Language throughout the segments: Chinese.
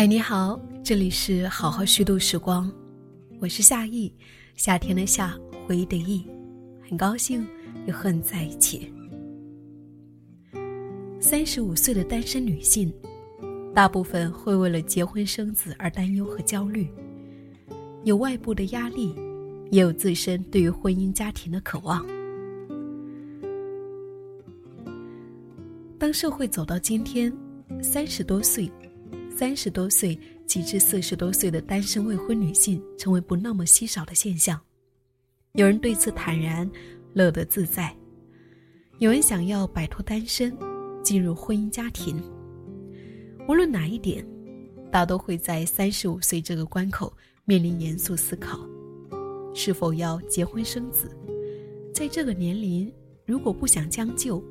嗨，你好，这里是好好虚度时光，我是夏意，夏天的夏，回忆的忆，很高兴又和你在一起。三十五岁的单身女性，大部分会为了结婚生子而担忧和焦虑，有外部的压力，也有自身对于婚姻家庭的渴望。当社会走到今天，三十多岁。三十多岁及至四十多岁的单身未婚女性成为不那么稀少的现象，有人对此坦然，乐得自在；有人想要摆脱单身，进入婚姻家庭。无论哪一点，大都会在三十五岁这个关口面临严肃思考：是否要结婚生子？在这个年龄，如果不想将就，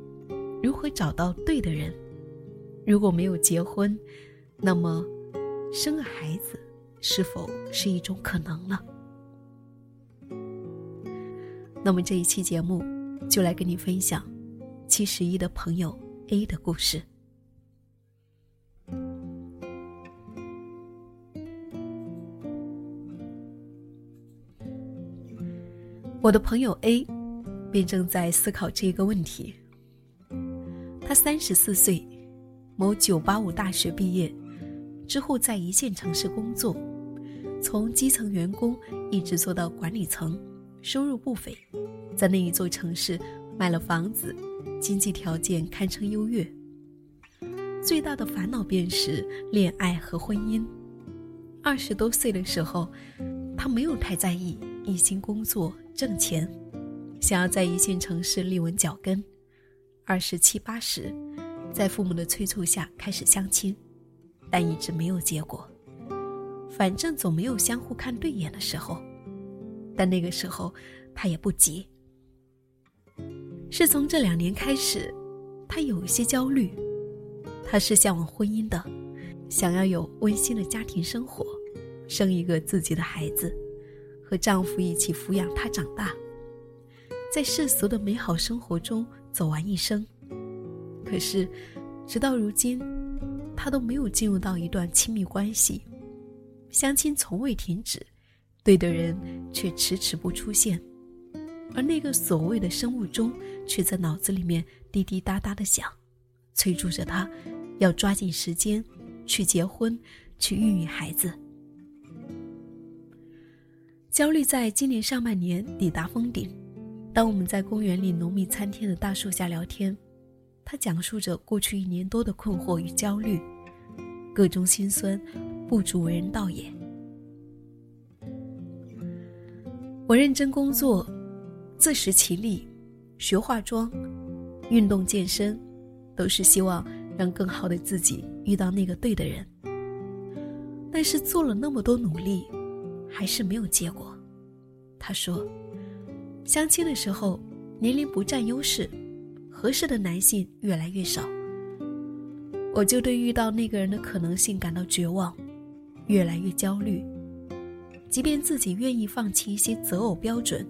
如何找到对的人？如果没有结婚？那么，生个孩子是否是一种可能呢？那么这一期节目就来跟你分享七十一的朋友 A 的故事。我的朋友 A 便正在思考这个问题。他三十四岁，某九八五大学毕业。之后，在一线城市工作，从基层员工一直做到管理层，收入不菲，在那一座城市买了房子，经济条件堪称优越。最大的烦恼便是恋爱和婚姻。二十多岁的时候，他没有太在意，一心工作挣钱，想要在一线城市立稳脚跟。二十七八时，在父母的催促下开始相亲。但一直没有结果，反正总没有相互看对眼的时候。但那个时候，他也不急。是从这两年开始，他有一些焦虑。他是向往婚姻的，想要有温馨的家庭生活，生一个自己的孩子，和丈夫一起抚养他长大，在世俗的美好生活中走完一生。可是，直到如今。他都没有进入到一段亲密关系，相亲从未停止，对的人却迟迟不出现，而那个所谓的生物钟却在脑子里面滴滴答答的响，催促着他要抓紧时间去结婚，去孕育孩子。焦虑在今年上半年抵达峰顶，当我们在公园里浓密参天的大树下聊天。他讲述着过去一年多的困惑与焦虑，各种心酸，不足为人道也。我认真工作，自食其力，学化妆，运动健身，都是希望让更好的自己遇到那个对的人。但是做了那么多努力，还是没有结果。他说，相亲的时候，年龄不占优势。合适的男性越来越少，我就对遇到那个人的可能性感到绝望，越来越焦虑。即便自己愿意放弃一些择偶标准，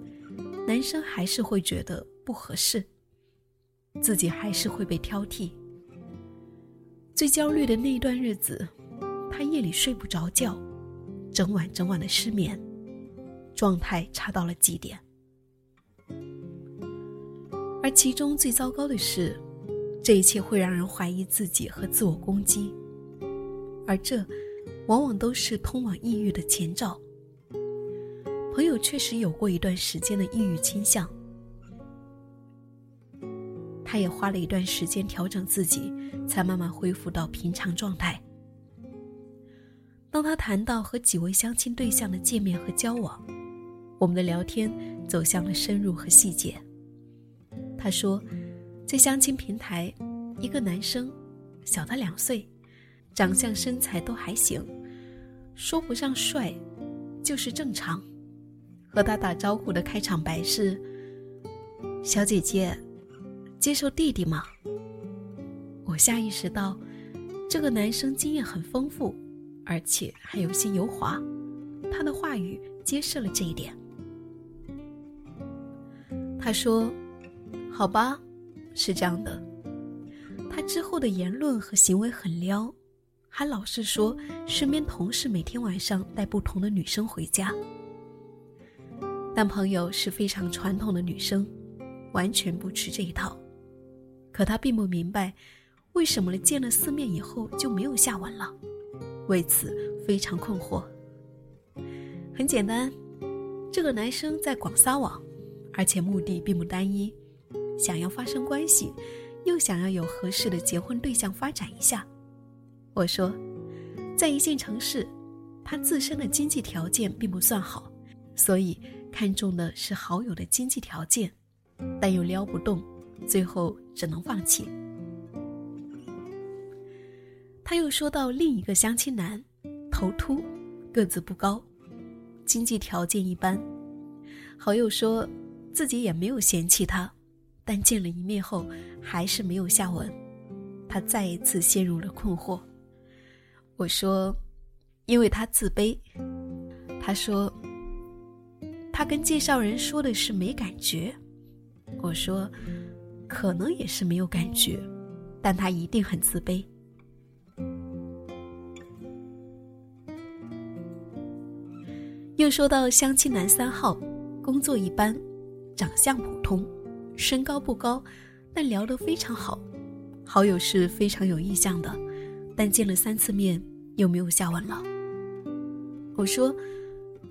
男生还是会觉得不合适，自己还是会被挑剔。最焦虑的那段日子，他夜里睡不着觉，整晚整晚的失眠，状态差到了极点。而其中最糟糕的是，这一切会让人怀疑自己和自我攻击，而这往往都是通往抑郁的前兆。朋友确实有过一段时间的抑郁倾向，他也花了一段时间调整自己，才慢慢恢复到平常状态。当他谈到和几位相亲对象的见面和交往，我们的聊天走向了深入和细节。他说，在相亲平台，一个男生，小他两岁，长相身材都还行，说不上帅，就是正常。和他打招呼的开场白是：“小姐姐，接受弟弟吗？”我下意识到，这个男生经验很丰富，而且还有些油滑。他的话语揭示了这一点。他说。好吧，是这样的。他之后的言论和行为很撩，还老是说身边同事每天晚上带不同的女生回家。男朋友是非常传统的女生，完全不吃这一套。可她并不明白，为什么见了四面以后就没有下文了，为此非常困惑。很简单，这个男生在广撒网，而且目的并不单一，想要发生关系，又想要有合适的结婚对象发展一下。我说，在一线城市，他自身的经济条件并不算好，所以。看中的是好友的经济条件，但又撩不动，最后只能放弃。他又说到另一个相亲男，头秃，个子不高，经济条件一般。好友说自己也没有嫌弃他，但见了一面后还是没有下文。他再一次陷入了困惑。我说，因为他自卑。他说。他跟介绍人说的是没感觉，我说，可能也是没有感觉，但他一定很自卑。又说到相亲男三号，工作一般，长相普通，身高不高，但聊得非常好，好友是非常有意向的，但见了三次面又没有下文了。我说。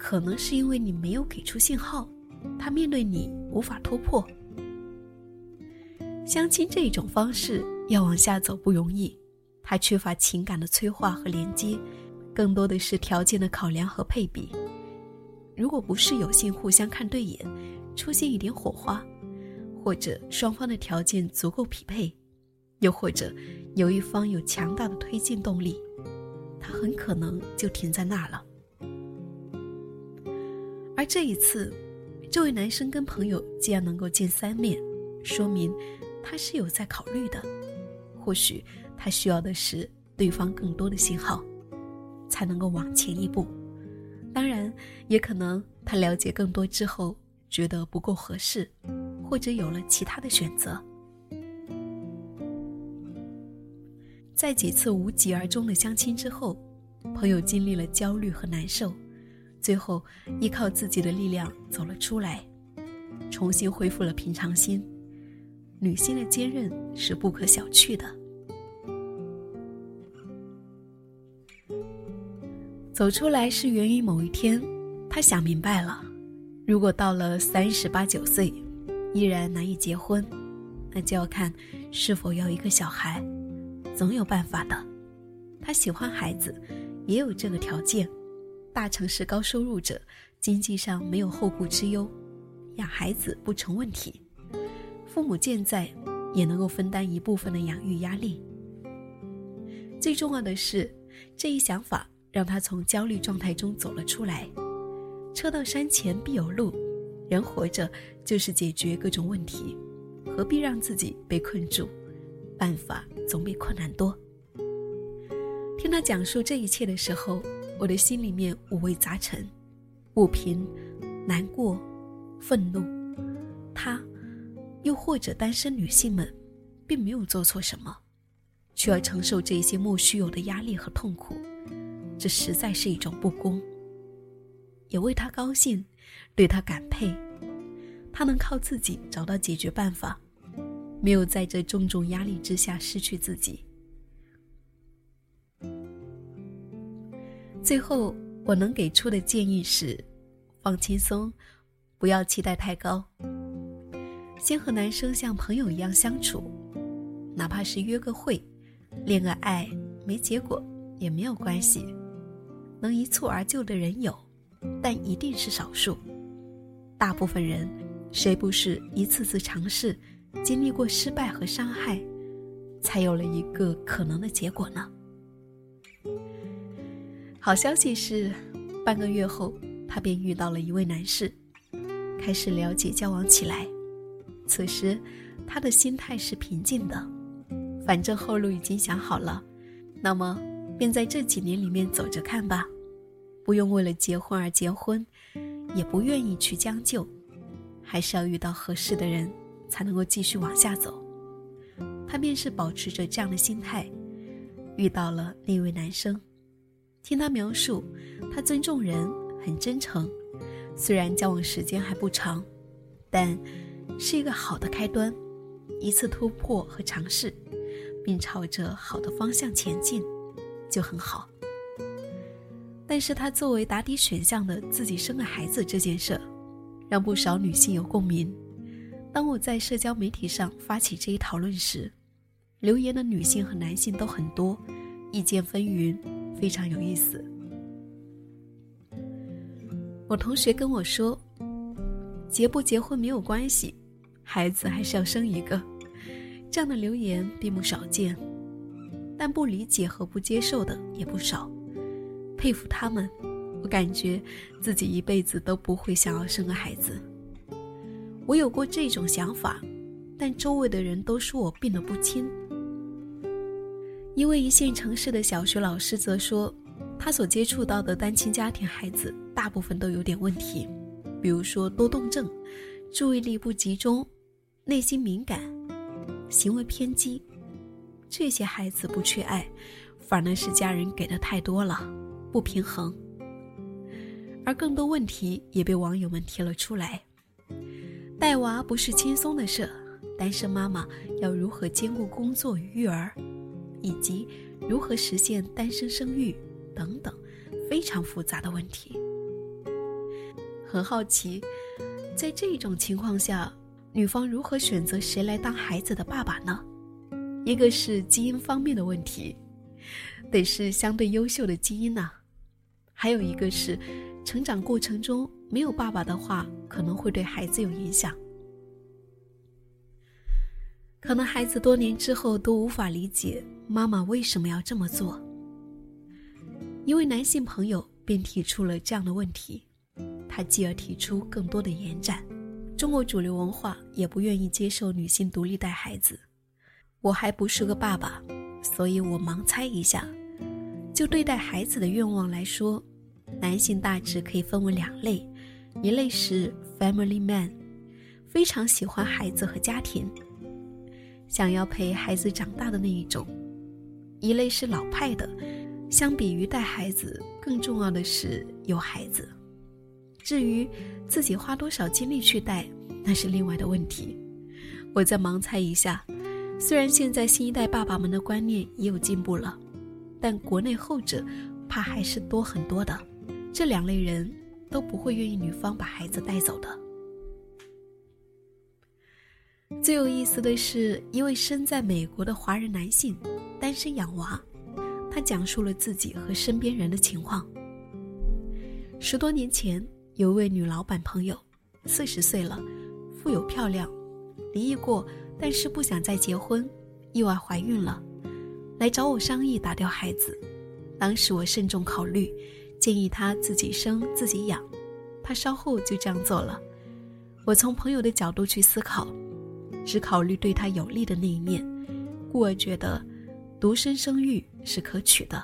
可能是因为你没有给出信号，他面对你无法突破。相亲这一种方式要往下走不容易，它缺乏情感的催化和连接，更多的是条件的考量和配比。如果不是有幸互相看对眼，出现一点火花，或者双方的条件足够匹配，又或者有一方有强大的推进动力，他很可能就停在那儿了。而这一次，这位男生跟朋友既然能够见三面，说明他是有在考虑的。或许他需要的是对方更多的信号，才能够往前一步。当然，也可能他了解更多之后觉得不够合适，或者有了其他的选择。在几次无疾而终的相亲之后，朋友经历了焦虑和难受。最后，依靠自己的力量走了出来，重新恢复了平常心。女性的坚韧是不可小觑的。走出来是源于某一天，他想明白了：如果到了三十八九岁，依然难以结婚，那就要看是否要一个小孩，总有办法的。他喜欢孩子，也有这个条件。大城市高收入者，经济上没有后顾之忧，养孩子不成问题。父母健在，也能够分担一部分的养育压力。最重要的是，这一想法让他从焦虑状态中走了出来。车到山前必有路，人活着就是解决各种问题，何必让自己被困住？办法总比困难多。听他讲述这一切的时候。我的心里面五味杂陈，不平、难过、愤怒。他，又或者单身女性们，并没有做错什么，却要承受这些莫须有的压力和痛苦，这实在是一种不公。也为他高兴，对他感佩，他能靠自己找到解决办法，没有在这重重压力之下失去自己。最后，我能给出的建议是：放轻松，不要期待太高。先和男生像朋友一样相处，哪怕是约个会，恋个爱没结果也没有关系。能一蹴而就的人有，但一定是少数。大部分人，谁不是一次次尝试，经历过失败和伤害，才有了一个可能的结果呢？好消息是，半个月后，他便遇到了一位男士，开始了解交往起来。此时，他的心态是平静的，反正后路已经想好了，那么便在这几年里面走着看吧，不用为了结婚而结婚，也不愿意去将就，还是要遇到合适的人才能够继续往下走。他便是保持着这样的心态。遇到了那位男生，听他描述，他尊重人，很真诚，虽然交往时间还不长，但是一个好的开端，一次突破和尝试，并朝着好的方向前进，就很好。但是他作为答题选项的自己生了孩子这件事，让不少女性有共鸣。当我在社交媒体上发起这一讨论时，留言的女性和男性都很多，意见纷纭，非常有意思。我同学跟我说，结不结婚没有关系，孩子还是要生一个。这样的留言并不少见，但不理解和不接受的也不少。佩服他们，我感觉自己一辈子都不会想要生个孩子。我有过这种想法，但周围的人都说我病得不轻。一位一线城市的小学老师则说，他所接触到的单亲家庭孩子大部分都有点问题，比如说多动症、注意力不集中、内心敏感、行为偏激。这些孩子不缺爱，反而是家人给的太多了，不平衡。而更多问题也被网友们提了出来。带娃不是轻松的事，单身妈妈要如何兼顾工作与育儿？以及如何实现单身生育等等非常复杂的问题。很好奇，在这种情况下，女方如何选择谁来当孩子的爸爸呢？一个是基因方面的问题，得是相对优秀的基因呢；还有一个是，成长过程中没有爸爸的话，可能会对孩子有影响。可能孩子多年之后都无法理解妈妈为什么要这么做。一位男性朋友便提出了这样的问题，他继而提出更多的延展：中国主流文化也不愿意接受女性独立带孩子。我还不是个爸爸，所以我盲猜一下，就对待孩子的愿望来说，男性大致可以分为两类：一类是 family man，非常喜欢孩子和家庭。想要陪孩子长大的那一种，一类是老派的，相比于带孩子，更重要的是有孩子。至于自己花多少精力去带，那是另外的问题。我再盲猜一下，虽然现在新一代爸爸们的观念也有进步了，但国内后者怕还是多很多的。这两类人都不会愿意女方把孩子带走的。最有意思的是，一位身在美国的华人男性，单身养娃。他讲述了自己和身边人的情况。十多年前，有位女老板朋友，四十岁了，富有漂亮，离异过，但是不想再结婚，意外怀孕了，来找我商议打掉孩子。当时我慎重考虑，建议他自己生自己养。他稍后就这样做了。我从朋友的角度去思考。只考虑对他有利的那一面，故而觉得独身生育是可取的。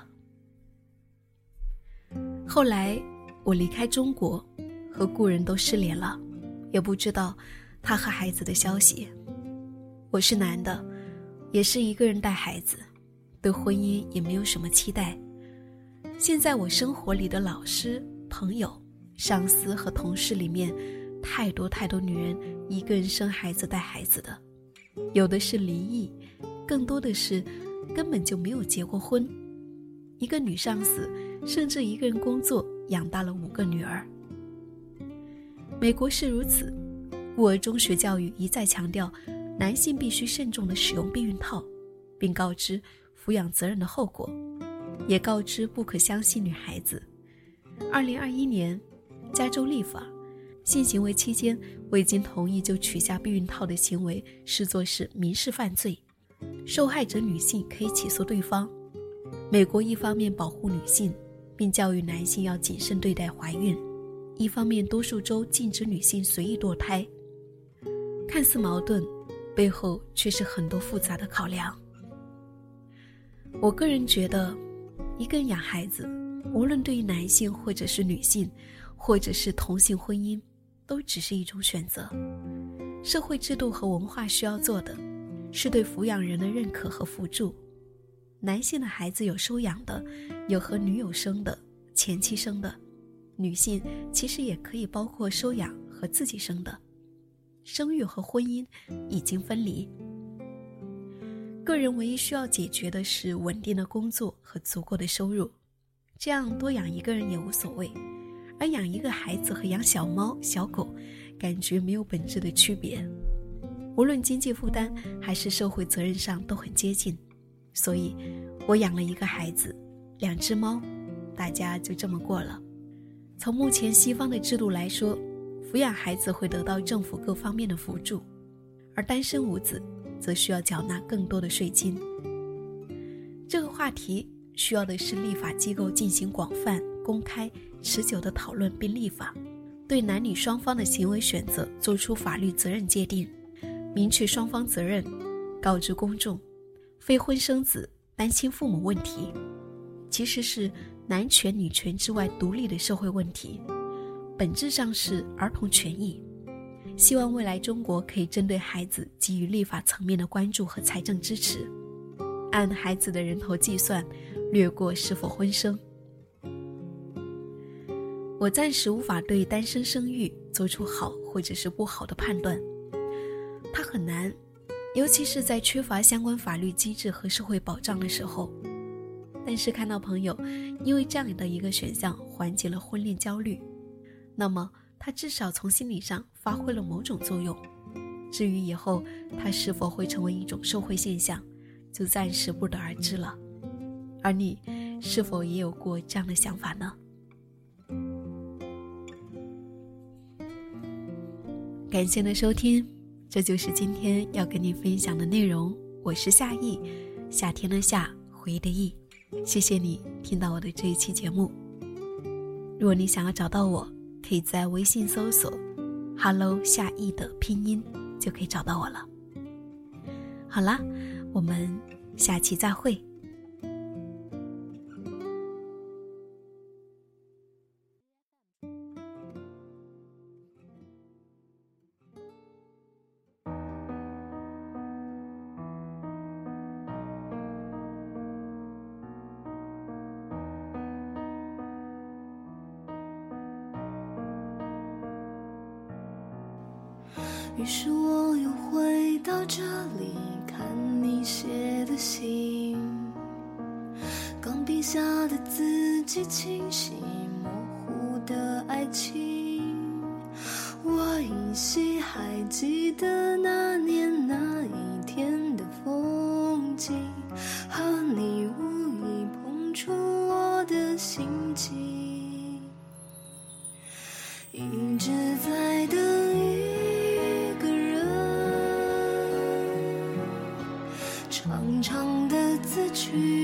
后来我离开中国，和故人都失联了，也不知道他和孩子的消息。我是男的，也是一个人带孩子，对婚姻也没有什么期待。现在我生活里的老师、朋友、上司和同事里面。太多太多女人一个人生孩子带孩子的，有的是离异，更多的是根本就没有结过婚。一个女上司甚至一个人工作养大了五个女儿。美国是如此，故而中学教育一再强调男性必须慎重的使用避孕套，并告知抚养责任的后果，也告知不可相信女孩子。二零二一年，加州立法。性行为期间未经同意就取下避孕套的行为视作是民事犯罪，受害者女性可以起诉对方。美国一方面保护女性，并教育男性要谨慎对待怀孕，一方面多数州禁止女性随意堕胎。看似矛盾，背后却是很多复杂的考量。我个人觉得，一个人养孩子，无论对于男性或者是女性，或者是同性婚姻。都只是一种选择，社会制度和文化需要做的，是对抚养人的认可和辅助。男性的孩子有收养的，有和女友生的、前妻生的；女性其实也可以包括收养和自己生的。生育和婚姻已经分离。个人唯一需要解决的是稳定的工作和足够的收入，这样多养一个人也无所谓。而养一个孩子和养小猫、小狗，感觉没有本质的区别，无论经济负担还是社会责任上都很接近。所以，我养了一个孩子，两只猫，大家就这么过了。从目前西方的制度来说，抚养孩子会得到政府各方面的辅助，而单身无子则需要缴纳更多的税金。这个话题需要的是立法机构进行广泛、公开、持久的讨论并立法，对男女双方的行为选择做出法律责任界定，明确双方责任，告知公众。非婚生子、单亲父母问题，其实是男权女权之外独立的社会问题，本质上是儿童权益。希望未来中国可以针对孩子给予立法层面的关注和财政支持，按孩子的人头计算，略过是否婚生。我暂时无法对单身生育做出好或者是不好的判断，它很难。尤其是在缺乏相关法律机制和社会保障的时候，但是看到朋友因为这样的一个选项缓解了婚恋焦虑，那么他至少从心理上发挥了某种作用。至于以后他是否会成为一种社会现象，就暂时不得而知了。而你是否也有过这样的想法呢？感谢的收听。这就是今天要跟你分享的内容。我是夏意，夏天的夏，回忆的忆。谢谢你听到我的这一期节目。如果你想要找到我，可以在微信搜索 “hello 夏意”的拼音，就可以找到我了。好啦，我们下期再会。于是我又回到这里，看你写的信，钢笔下的字迹清晰，模糊的爱情。我依稀还记得那年那一天的风景，和你无意碰触我的心情，一直在长的字句。